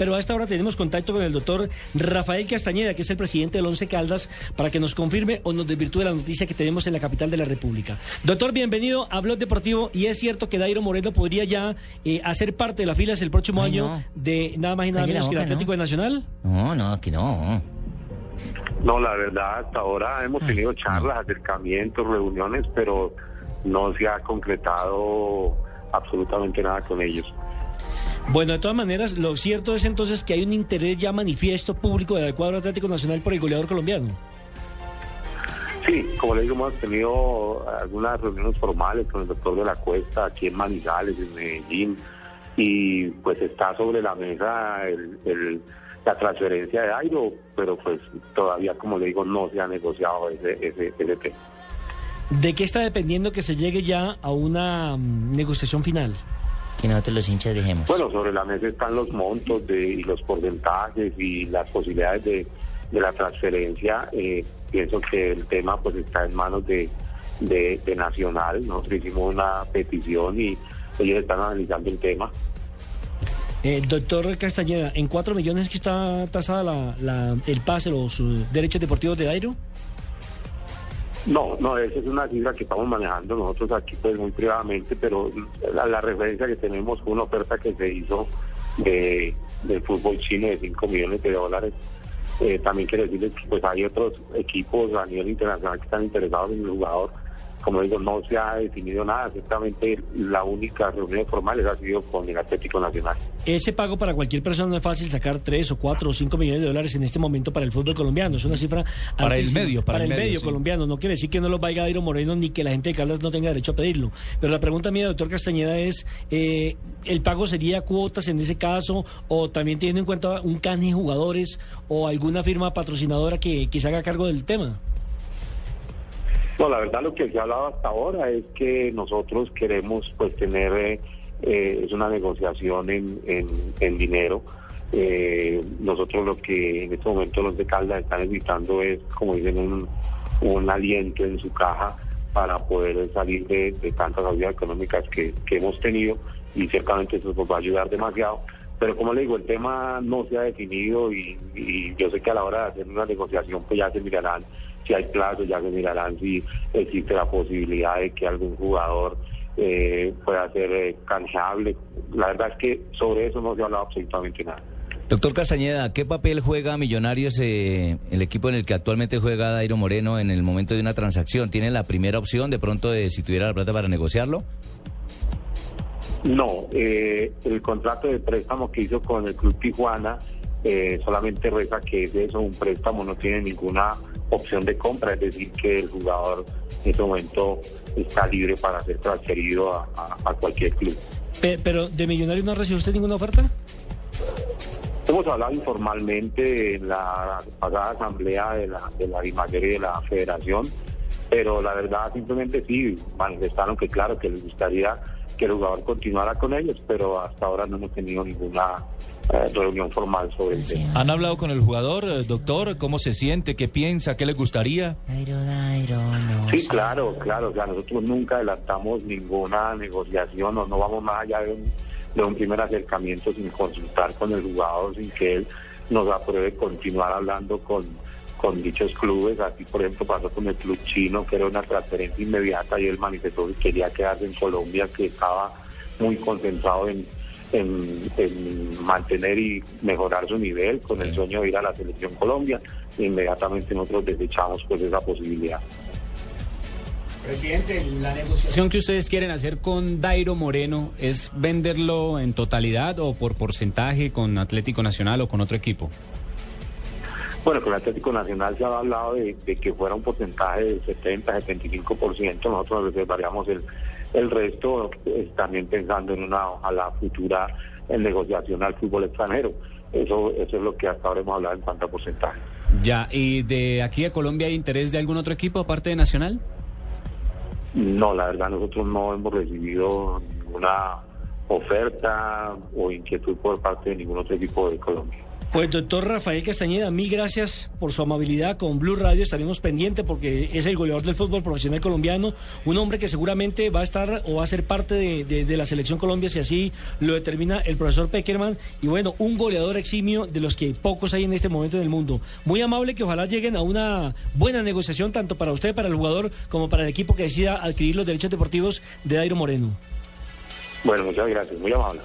Pero a esta hora tenemos contacto con el doctor Rafael Castañeda, que es el presidente del Once Caldas, para que nos confirme o nos desvirtúe la noticia que tenemos en la capital de la República. Doctor, bienvenido a Blog Deportivo. Y es cierto que Dairo Moreno podría ya eh, hacer parte de las filas el próximo Ay, año no. de nada más y nada menos que el Atlético ¿no? de Nacional. No, no, que no. No, la verdad, hasta ahora hemos tenido charlas, acercamientos, reuniones, pero no se ha concretado absolutamente nada con ellos. Bueno, de todas maneras, lo cierto es entonces que hay un interés ya manifiesto público del cuadro Atlético Nacional por el goleador colombiano. Sí, como le digo, hemos tenido algunas reuniones formales con el doctor de la Cuesta aquí en Manizales, en Medellín, y pues está sobre la mesa el- el- la transferencia de Airo, pero pues todavía, como le digo, no se ha negociado ese, ese, ese tema. ¿De qué está dependiendo que se llegue ya a una mm, negociación final? Que nosotros los hinchas dejemos. Bueno, sobre la mesa están los montos de, y los porcentajes y las posibilidades de, de la transferencia. Eh, pienso que el tema pues está en manos de, de, de Nacional. Nosotros hicimos una petición y ellos están analizando el tema. Eh, doctor Castañeda, ¿en cuatro millones que está tasada la, la- el pase, los eh, derechos deportivos de Dairo? No, no, esa es una cifra que estamos manejando nosotros aquí pues muy privadamente, pero la, la referencia que tenemos fue una oferta que se hizo de, del fútbol chino de 5 millones de dólares. Eh, también quiero decirles que pues hay otros equipos a nivel internacional que están interesados en el jugador. Como digo, no se ha definido nada, ciertamente la única reunión formal ha sido con el Atlético Nacional. Ese pago para cualquier persona no es fácil sacar tres o cuatro o cinco millones de dólares en este momento para el fútbol colombiano. Es una cifra Para el medio, para el medio, sí. colombiano. No quiere decir que no lo vaya Dairo Moreno ni que la gente de Caldas no tenga derecho a pedirlo. Pero la pregunta mía, doctor Castañeda, es, eh, ¿el pago sería cuotas en ese caso o también teniendo en cuenta un canje de jugadores o alguna firma patrocinadora que, que se haga cargo del tema? No, la verdad lo que se ha hablado hasta ahora es que nosotros queremos pues tener, eh, es una negociación en, en, en dinero. Eh, nosotros lo que en este momento los de Caldas están necesitando es, como dicen, un, un aliento en su caja para poder salir de, de tantas ayudas económicas que, que hemos tenido y ciertamente eso nos va a ayudar demasiado. Pero como le digo, el tema no se ha definido y, y yo sé que a la hora de hacer una negociación pues ya se mirarán si hay plazos, ya se mirarán si existe la posibilidad de que algún jugador eh, pueda ser eh, canjeable. La verdad es que sobre eso no se ha hablado absolutamente nada. Doctor Castañeda, ¿qué papel juega Millonarios, eh, el equipo en el que actualmente juega Dairo Moreno, en el momento de una transacción? ¿Tiene la primera opción de pronto de si tuviera la plata para negociarlo? No, eh, el contrato de préstamo que hizo con el Club Tijuana eh, solamente reza que es eso, un préstamo, no tiene ninguna opción de compra, es decir, que el jugador en este momento está libre para ser transferido a, a- a cualquier club. Pe- pero de Millonarios no recibió usted ninguna oferta? Hemos hablado informalmente en la pasada asamblea de la, de la y de la federación, pero la verdad simplemente sí manifestaron que claro, que les gustaría que el jugador continuara con ellos, pero hasta ahora no hemos tenido ninguna eh, reunión formal sobre el tema. ¿Han hablado con el jugador, eh, doctor? ¿Cómo se siente? ¿Qué piensa? ¿Qué le gustaría? Sí, claro, claro, o sea, nosotros nunca adelantamos ninguna negociación o no vamos más allá de un, de un primer acercamiento sin consultar con el jugador, sin que él nos apruebe continuar hablando con, con dichos clubes. Así, por ejemplo, pasó con el club chino, que era una transferencia inmediata y él manifestó que quería quedarse en Colombia, que estaba muy concentrado en, en, en mantener y mejorar su nivel con el sueño de ir a la selección Colombia. Inmediatamente nosotros desechamos pues esa posibilidad. Presidente, la negociación que ustedes quieren hacer con Dairo Moreno es venderlo en totalidad o por porcentaje con Atlético Nacional o con otro equipo. Bueno, con el Atlético Nacional se ha hablado de, de que fuera un porcentaje del 70, 75%, nosotros reservaríamos el, el resto, eh, también pensando en una ojalá futura en negociación al fútbol extranjero. Eso, eso es lo que hasta ahora hemos hablado en cuanto a porcentaje. Ya, ¿y de aquí a Colombia hay interés de algún otro equipo aparte de Nacional? No, la verdad nosotros no hemos recibido ninguna oferta o inquietud por parte de ningún otro equipo de Colombia. Pues doctor Rafael Castañeda, mil gracias por su amabilidad con Blue Radio. Estaremos pendientes porque es el goleador del fútbol profesional colombiano, un hombre que seguramente va a estar o va a ser parte de, de- la selección Colombia si así lo determina el profesor Peckerman. Y bueno, un goleador eximio de los que pocos hay en este momento en el mundo. Muy amable que ojalá lleguen a una buena negociación tanto para usted, para el jugador, como para el equipo que decida adquirir los derechos deportivos de Dairo Moreno. Bueno, muchas gracias, muy amable.